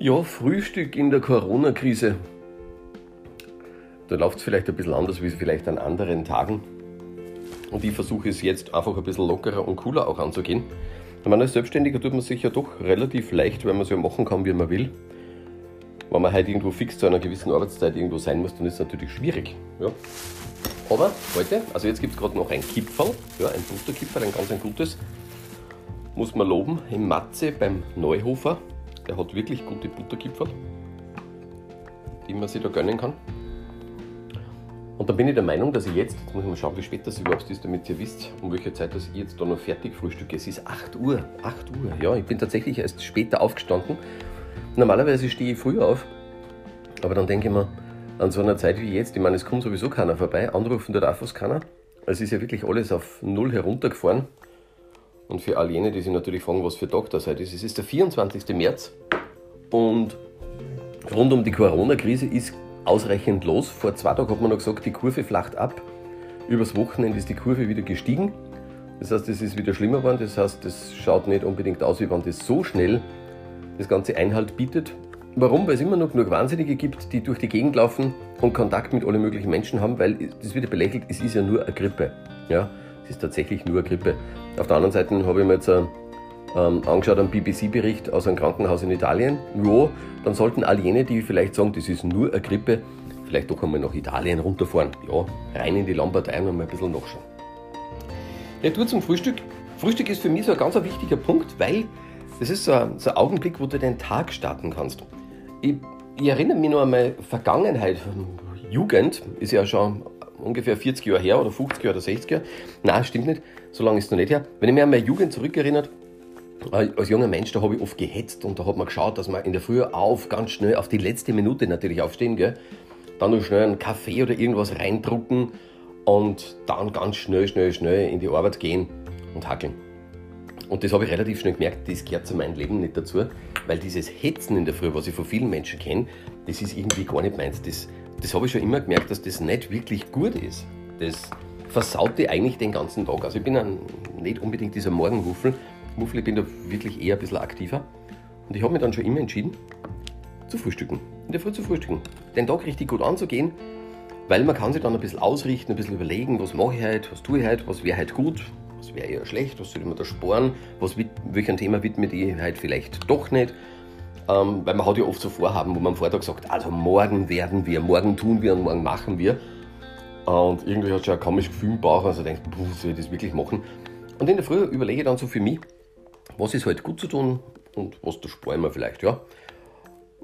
Ja, Frühstück in der Corona-Krise. Da läuft es vielleicht ein bisschen anders wie vielleicht an anderen Tagen. Und ich versuche es jetzt einfach ein bisschen lockerer und cooler auch anzugehen. Ich meine, als Selbstständiger tut man sich ja doch relativ leicht, weil man es ja machen kann, wie man will. Wenn man halt irgendwo fix zu einer gewissen Arbeitszeit irgendwo sein muss, dann ist es natürlich schwierig. Ja. Aber heute, also jetzt gibt es gerade noch ein Kipferl, ja, ein Butterkipferl, ein ganz ein gutes. Muss man loben, im Matze beim Neuhofer. Der hat wirklich gute Butterkipferl, die man sich da gönnen kann. Und dann bin ich der Meinung, dass ich jetzt, jetzt muss ich mal schauen, wie spät das überhaupt ist, damit ihr wisst, um welche Zeit dass ich jetzt da noch fertig frühstücke. Es ist 8 Uhr. 8 Uhr, ja, ich bin tatsächlich erst später aufgestanden. Normalerweise stehe ich früher auf, aber dann denke ich mir, an so einer Zeit wie jetzt, ich meine, es kommt sowieso keiner vorbei, anrufen tut auch fast keiner. Es ist ja wirklich alles auf Null heruntergefahren. Und für all jene, die sich natürlich fragen, was für Tag das heute ist, es ist der 24. März und rund um die Corona-Krise ist ausreichend los. Vor zwei Tagen hat man noch gesagt, die Kurve flacht ab. Übers Wochenende ist die Kurve wieder gestiegen. Das heißt, es ist wieder schlimmer geworden. Das heißt, es schaut nicht unbedingt aus, wie wenn das so schnell das Ganze Einhalt bietet. Warum? Weil es immer noch genug Wahnsinnige gibt, die durch die Gegend laufen und Kontakt mit allen möglichen Menschen haben, weil das wird ja belächelt, es ist ja nur eine Grippe. Ja, ist tatsächlich nur Grippe. Auf der anderen Seite habe ich mir jetzt ähm, angeschaut, einen BBC-Bericht aus einem Krankenhaus in Italien. Ja, dann sollten all jene, die vielleicht sagen, das ist nur eine Grippe, vielleicht doch einmal nach Italien runterfahren. Ja, rein in die Lombardei und mal ein bisschen nachschauen. Retour zum Frühstück. Frühstück ist für mich so ein ganz wichtiger Punkt, weil das ist so ein, so ein Augenblick, wo du den Tag starten kannst. Ich, ich erinnere mich noch an meine Vergangenheit. Jugend ist ja schon ungefähr 40 Jahre her oder 50 Jahre oder 60 Jahre. Nein, stimmt nicht. So lange ist es noch nicht her. Wenn ich mich an meine Jugend zurückerinnert, äh, als junger Mensch, da habe ich oft gehetzt und da hat man geschaut, dass man in der Früh auf, ganz schnell, auf die letzte Minute natürlich aufstehen, gell? dann noch schnell einen Kaffee oder irgendwas reindrucken und dann ganz schnell, schnell, schnell in die Arbeit gehen und hackeln. Und das habe ich relativ schnell gemerkt, das gehört zu meinem Leben nicht dazu, weil dieses Hetzen in der Früh, was ich von vielen Menschen kenne, das ist irgendwie gar nicht meins. Das, das habe ich schon immer gemerkt, dass das nicht wirklich gut ist. Das versaut dir eigentlich den ganzen Tag. Also ich bin ein, nicht unbedingt dieser Morgenhuffel, Muffel, ich bin da wirklich eher ein bisschen aktiver. Und ich habe mich dann schon immer entschieden, zu frühstücken. In der Früh zu frühstücken. Den Tag richtig gut anzugehen, weil man kann sich dann ein bisschen ausrichten, ein bisschen überlegen, was mache ich heute, was tue ich heute, was wäre heute gut, was wäre eher schlecht, was sollte man da sparen, was, welchem Thema widme ich heute vielleicht doch nicht. Ähm, weil man hat ja oft so Vorhaben, wo man am Vortag sagt, also morgen werden wir, morgen tun wir und morgen machen wir. Und irgendwie hat schon ein komisches Gefühl im Bauch, also denkt, soll ich das wirklich machen? Und in der Früh überlege ich dann so für mich, was ist heute gut zu tun und was da sparen wir vielleicht, ja.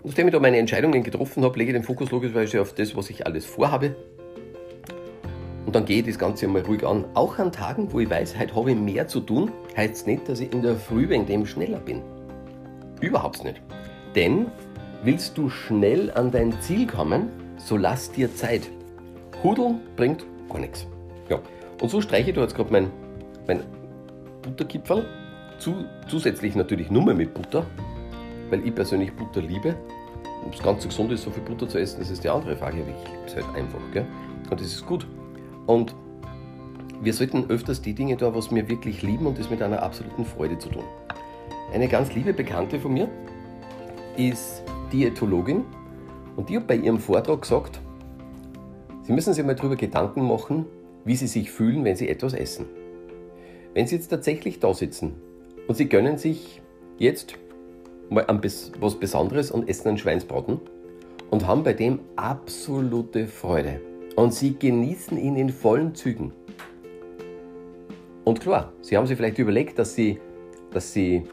Nachdem ich da meine Entscheidungen getroffen habe, lege ich den Fokus logischerweise auf das, was ich alles vorhabe. Und dann gehe ich das Ganze einmal ruhig an. Auch an Tagen, wo ich weiß, heute habe ich mehr zu tun, heißt es nicht, dass ich in der Früh wegen dem schneller bin. Überhaupt nicht. Denn willst du schnell an dein Ziel kommen, so lass dir Zeit. Hudeln bringt gar nichts. Ja. Und so streiche ich da jetzt gerade mein, mein Butterkipferl zu, zusätzlich natürlich nur mehr mit Butter, weil ich persönlich Butter liebe. Ob es ganz gesund ist, so viel Butter zu essen, das ist die andere Frage. Aber ich liebe es halt einfach. Gell? Und das ist gut. Und wir sollten öfters die Dinge tun, was wir wirklich lieben und das mit einer absoluten Freude zu tun. Eine ganz liebe Bekannte von mir ist Diätologin und die hat bei ihrem Vortrag gesagt, Sie müssen sich mal darüber Gedanken machen, wie Sie sich fühlen, wenn Sie etwas essen. Wenn Sie jetzt tatsächlich da sitzen und Sie gönnen sich jetzt mal was Besonderes und essen einen Schweinsbraten und haben bei dem absolute Freude. Und Sie genießen ihn in vollen Zügen. Und klar, Sie haben sich vielleicht überlegt, dass Sie, dass Sie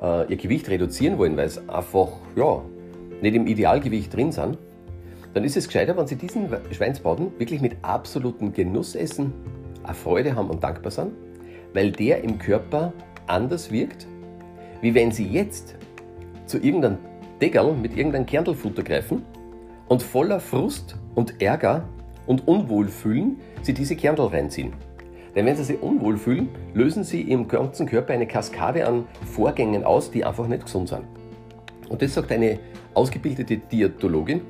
äh, Ihr Gewicht reduzieren wollen, weil es einfach ja, nicht im Idealgewicht drin sind. Dann ist es gescheiter, wenn Sie diesen Schweinsbraten wirklich mit absolutem Genuss essen, eine Freude haben und dankbar sind, weil der im Körper anders wirkt, wie wenn Sie jetzt zu irgendeinem Deckel mit irgendeinem Kerntelfutter greifen und voller Frust und Ärger und Unwohlfühlen Sie diese Kerntel reinziehen. Denn wenn Sie sich unwohl fühlen, lösen Sie im ganzen Körper eine Kaskade an Vorgängen aus, die einfach nicht gesund sind. Und das sagt eine ausgebildete Diätologin,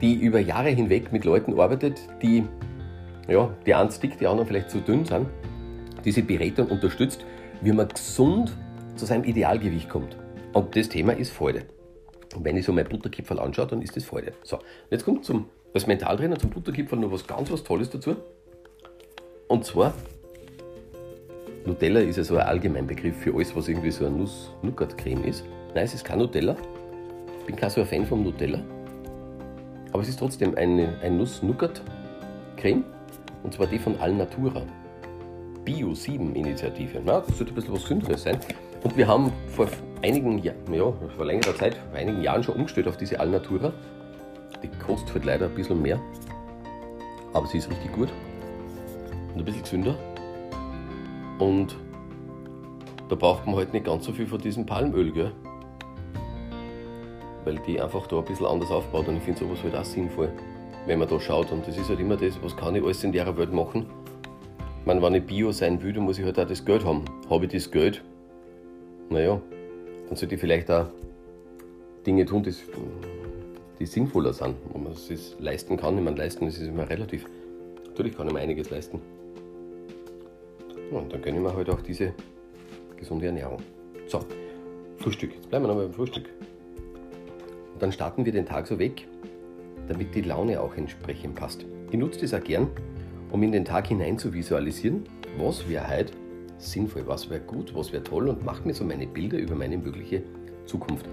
die über Jahre hinweg mit Leuten arbeitet, die, ja, die einen dick, die anderen vielleicht zu dünn sind, diese berät und unterstützt, wie man gesund zu seinem Idealgewicht kommt. Und das Thema ist Freude. Und wenn ich so mein Butterkipferl anschaue, dann ist das Freude. So, jetzt kommt zum, als Mentaltrainer zum Butterkipferl noch was ganz was Tolles dazu. Und zwar, Nutella ist ja so ein Allgemeinbegriff für alles, was irgendwie so eine Nuss-Nougat-Creme ist. Nein, es ist kein Nutella. Ich bin kein so ein Fan vom Nutella. Aber es ist trotzdem eine, ein Nuss-Nougat-Creme. Und zwar die von Alnatura. Bio 7 Initiative. Na, das sollte ein bisschen was Gesünderes sein. Und wir haben vor einigen Jahren, ja, vor längerer Zeit, vor einigen Jahren schon umgestellt auf diese Alnatura. Die kostet halt leider ein bisschen mehr. Aber sie ist richtig gut. Und ein bisschen gesünder. Und da braucht man halt nicht ganz so viel von diesem Palmöl, gell? Weil die einfach da ein bisschen anders aufbaut und ich finde sowas halt auch sinnvoll, wenn man da schaut. Und das ist halt immer das, was kann ich alles in der Welt machen. Ich meine, wenn ich Bio sein will, dann muss ich halt auch das Geld haben. Habe ich das Geld? Naja, dann sollte ich vielleicht auch Dinge tun, die, die sinnvoller sind, wo man es leisten kann. Ich meine, leisten ist immer relativ. Natürlich kann ich mir einiges leisten. Und dann gönne ich mir halt auch diese gesunde Ernährung. So, Frühstück. Jetzt bleiben wir noch mal beim Frühstück. Und dann starten wir den Tag so weg, damit die Laune auch entsprechend passt. Ich nutze das auch gern, um in den Tag hinein zu visualisieren, was wäre heute sinnvoll, was wäre gut, was wäre toll und mache mir so meine Bilder über meine mögliche Zukunft.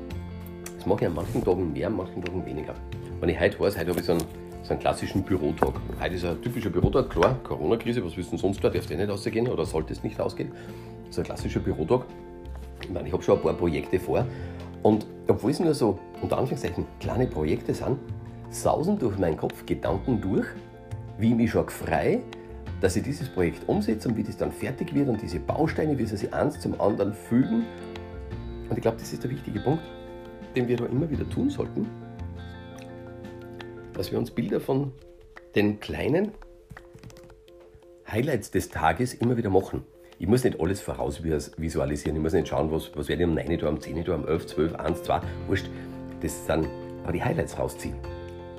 Das mache ich an manchen Tagen mehr, an manchen Tagen weniger. Wenn ich heute weiß, heute habe ich so einen, so einen klassischen Bürotag. Heute ist ein typischer Bürotag, klar, Corona-Krise, was wissen sonst da, darfst du nicht ausgehen oder sollte es nicht ausgehen. Das ist ein klassischer Bürotag. Ich meine, ich habe schon ein paar Projekte vor und obwohl es nur so, unter Anführungszeichen, kleine Projekte sind, sausen durch meinen Kopf Gedanken durch, wie ich mich schon frei, dass ich dieses Projekt umsetze und wie das dann fertig wird und diese Bausteine, wie sie sich eins zum anderen fügen. Und ich glaube, das ist der wichtige Punkt, den wir da immer wieder tun sollten, dass wir uns Bilder von den kleinen Highlights des Tages immer wieder machen. Ich muss nicht alles vorausvisualisieren, ich muss nicht schauen, was, was werde ich um 9 Uhr, um 10 Uhr, um 11, 12, 1, 2, wurscht. Das sind aber die Highlights rausziehen.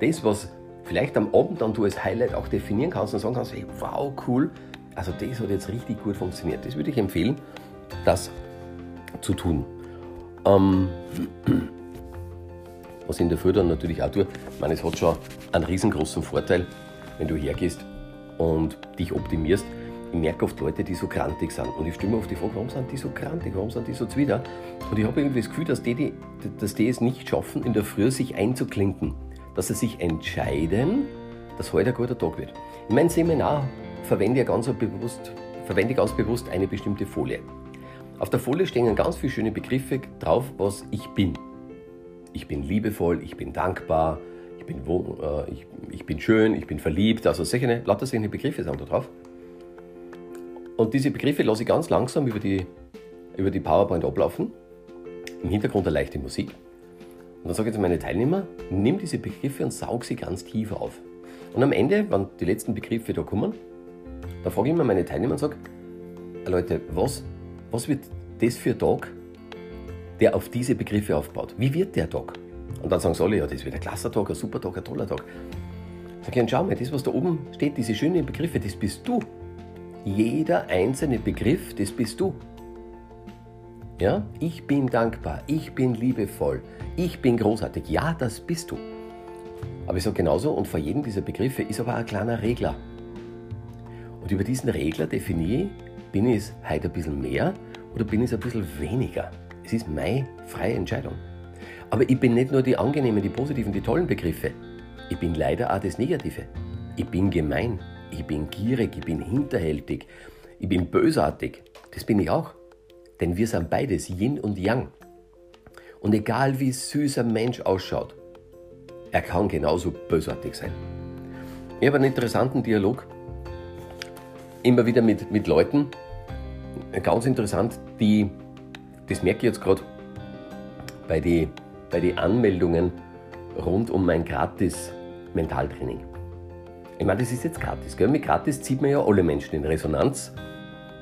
Das, was vielleicht am Abend dann du als Highlight auch definieren kannst und sagen kannst, hey, wow, cool, also das hat jetzt richtig gut funktioniert. Das würde ich empfehlen, das zu tun. Ähm, was in der Früh dann natürlich auch tue, ich meine, es hat schon einen riesengroßen Vorteil, wenn du hergehst und dich optimierst. Ich merke oft Leute, die so krantig sind. Und ich stelle mir oft die Frage, warum sind die so krantig, warum sind die so zwider? Und ich habe irgendwie das Gefühl, dass die, die, dass die es nicht schaffen, in der Früh sich einzuklinken. Dass sie sich entscheiden, dass heute ein guter Tag wird. In meinem Seminar verwende ich ganz bewusst, verwende ganz bewusst eine bestimmte Folie. Auf der Folie stehen ganz viele schöne Begriffe drauf, was ich bin. Ich bin liebevoll, ich bin dankbar, ich bin, äh, ich, ich bin schön, ich bin verliebt, also solche, lauter solche Begriffe sind da drauf. Und diese Begriffe lasse ich ganz langsam über die, über die PowerPoint ablaufen. Im Hintergrund eine leichte Musik. Und dann sage ich zu meinen Teilnehmern, nimm diese Begriffe und saug sie ganz tief auf. Und am Ende, wenn die letzten Begriffe da kommen, dann frage ich immer meine Teilnehmer und sage, Leute, was, was wird das für ein Tag, der auf diese Begriffe aufbaut? Wie wird der Tag? Und dann sagen sie alle, ja, das wird ein klasse Tag, ein super Tag, ein toller Tag. Sag ich, schau mal, das, was da oben steht, diese schönen Begriffe, das bist du. Jeder einzelne Begriff, das bist du. Ja? Ich bin dankbar, ich bin liebevoll, ich bin großartig. Ja, das bist du. Aber ich sage genauso, und vor jedem dieser Begriffe ist aber ein kleiner Regler. Und über diesen Regler definiere ich, bin ich es heute ein bisschen mehr oder bin ich es ein bisschen weniger. Es ist meine freie Entscheidung. Aber ich bin nicht nur die angenehmen, die positiven, die tollen Begriffe. Ich bin leider auch das Negative. Ich bin gemein, ich bin gierig, ich bin hinterhältig, ich bin bösartig. Das bin ich auch. Denn wir sind beides Yin und Yang. Und egal wie süß ein Mensch ausschaut, er kann genauso bösartig sein. Ich habe einen interessanten Dialog immer wieder mit, mit Leuten, ganz interessant, die, das merke ich jetzt gerade bei den bei die Anmeldungen rund um mein gratis Mentaltraining. Ich meine, das ist jetzt gratis. Gell? Mit gratis zieht man ja alle Menschen in Resonanz.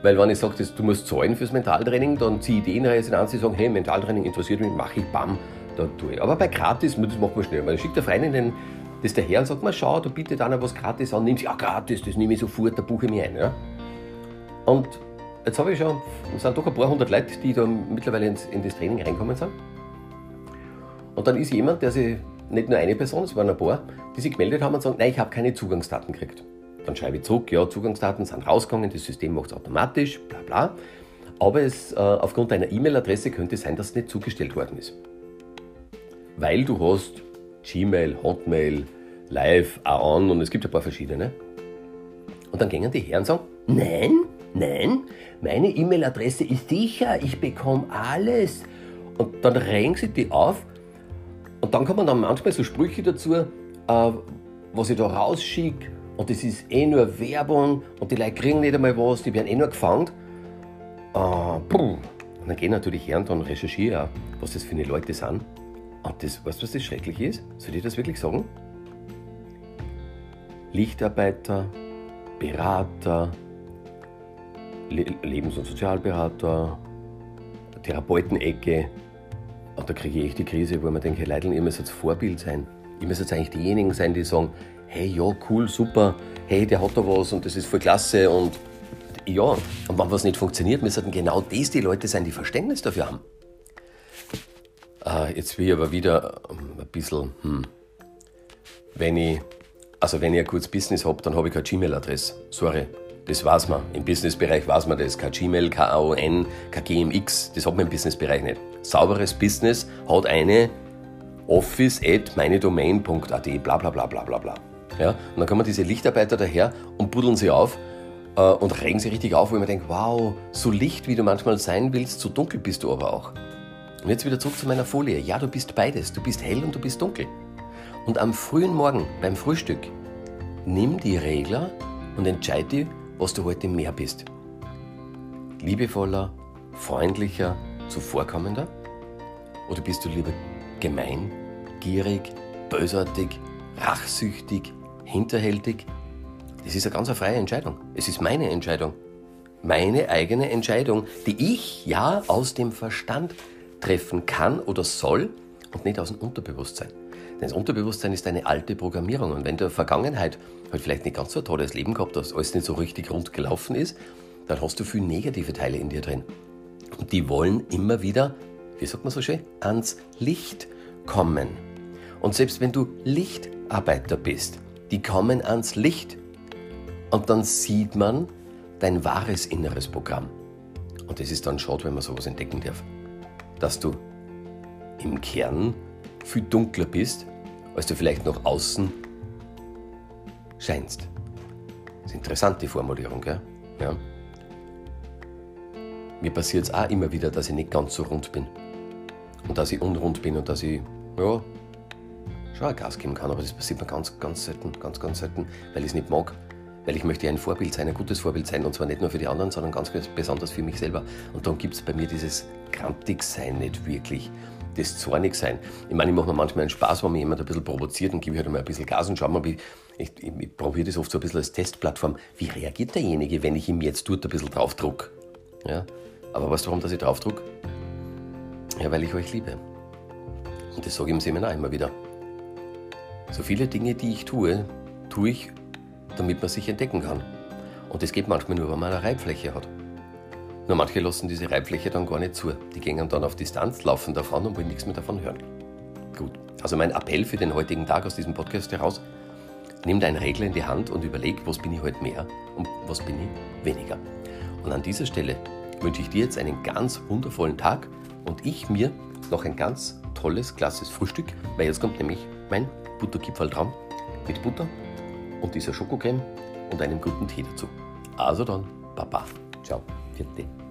Weil wenn ich sage, du musst zahlen fürs Mentaltraining, dann ziehe ich die in Resonanz, die sagen, hey, Mentaltraining interessiert mich, mache ich, bam, da tue ich. Aber bei gratis, das macht man schnell. Man schickt der Freundin den, das daher und sagt, mal schau, du bietest einer was gratis an, nimm sie, ja gratis, das nehme ich sofort, da buche ich mich ein. Ja? Und jetzt habe ich schon, es sind doch ein paar hundert Leute, die da mittlerweile ins, in das Training reinkommen sind. Und dann ist jemand, der sich, nicht nur eine Person, es waren ein paar, die sich gemeldet haben und sagen, nein, ich habe keine Zugangsdaten gekriegt. Dann schreibe ich zurück, ja, Zugangsdaten sind rausgegangen, das System macht es automatisch, bla bla. Aber es, äh, aufgrund deiner E-Mail-Adresse könnte es sein, dass es nicht zugestellt worden ist. Weil du hast Gmail, Hotmail, Live, Aon und es gibt ein paar verschiedene. Und dann gehen die Herren und sagen, nein, nein, meine E-Mail-Adresse ist sicher, ich bekomme alles. Und dann regen sie die auf und dann kommen dann manchmal so Sprüche dazu, äh, was ich da rausschicke und das ist eh nur Werbung und die Leute kriegen nicht einmal was, die werden eh nur gefangen. Äh, und dann gehen natürlich her und dann recherchiere ich was das für eine Leute sind. Und das, weißt du, was das schrecklich ist? Soll ich das wirklich sagen? Lichtarbeiter, Berater, Lebens- und Sozialberater, Therapeutenecke. Und da kriege ich echt die Krise, wo man denkt, hey Leute, ihr müsst jetzt Vorbild sein. Ihr müsst jetzt eigentlich diejenigen sein, die sagen, hey, ja, cool, super, hey, der hat da was und das ist voll klasse und ja, und wenn was nicht funktioniert, müssen genau das die Leute sein, die Verständnis dafür haben. Äh, jetzt will ich aber wieder ähm, ein bisschen, hm, wenn ich, also wenn ich ein gutes Business habe, dann habe ich keine Gmail-Adresse. Sorry, das weiß man. Im Businessbereich weiß man das. Kein Gmail, kein AON, kein GMX, das hat man im Businessbereich nicht. Sauberes Business hat eine office at meinedomain.at, bla bla bla bla bla bla. Ja? Und dann kommen diese Lichtarbeiter daher und buddeln sie auf äh, und regen sie richtig auf, wo ich mir denke, wow, so licht wie du manchmal sein willst, so dunkel bist du aber auch. Und jetzt wieder zurück zu meiner Folie. Ja, du bist beides. Du bist hell und du bist dunkel. Und am frühen Morgen beim Frühstück nimm die Regler und entscheide, was du heute mehr bist. Liebevoller, freundlicher, zuvorkommender? Oder bist du lieber gemein, gierig, bösartig, rachsüchtig, hinterhältig? Das ist eine ganz freie Entscheidung. Es ist meine Entscheidung. Meine eigene Entscheidung, die ich ja aus dem Verstand treffen kann oder soll und nicht aus dem Unterbewusstsein. Das Unterbewusstsein ist eine alte Programmierung und wenn du in der Vergangenheit halt vielleicht nicht ganz so ein tolles Leben gehabt hast, alles nicht so richtig rund gelaufen ist, dann hast du viel negative Teile in dir drin. Und die wollen immer wieder, wie sagt man so schön, ans Licht kommen. Und selbst wenn du Lichtarbeiter bist, die kommen ans Licht. Und dann sieht man dein wahres inneres Programm. Und das ist dann schade, wenn man sowas entdecken darf dass du im Kern viel dunkler bist, als du vielleicht nach außen scheinst. Das ist interessant, die Formulierung, gell? Ja. Mir passiert es auch immer wieder, dass ich nicht ganz so rund bin. Und dass ich unrund bin und dass ich, ja, schon ein Gas geben kann. Aber das passiert mir ganz, ganz selten, ganz, ganz selten, weil ich es nicht mag weil ich möchte ein Vorbild sein, ein gutes Vorbild sein und zwar nicht nur für die anderen, sondern ganz besonders für mich selber. Und darum gibt es bei mir dieses Grantigsein nicht wirklich, das Zornigsein. Ich meine, ich mache mir manchmal einen Spaß, wenn mich jemand ein bisschen provoziert und gebe halt mal ein bisschen Gas und schau mal, wie, ich, ich, ich probiere das oft so ein bisschen als Testplattform. Wie reagiert derjenige, wenn ich ihm jetzt dort ein bisschen draufdruck? Ja? Aber weißt du, warum dass ich draufdruck? Ja, weil ich euch liebe. Und das sage ich im Seminar immer wieder. So viele Dinge, die ich tue, tue ich, damit man sich entdecken kann. Und das geht manchmal nur, wenn man eine Reibfläche hat. Nur manche lassen diese Reibfläche dann gar nicht zu. Die gehen dann auf Distanz, laufen davon und wollen nichts mehr davon hören. Gut, also mein Appell für den heutigen Tag aus diesem Podcast heraus, nimm deinen Regler in die Hand und überleg, was bin ich heute mehr und was bin ich weniger. Und an dieser Stelle wünsche ich dir jetzt einen ganz wundervollen Tag und ich mir noch ein ganz tolles, klasses Frühstück, weil jetzt kommt nämlich mein Butterkipferltraum mit Butter und dieser Schokocreme und einem guten Tee dazu. Also dann, Baba. Ciao. gente.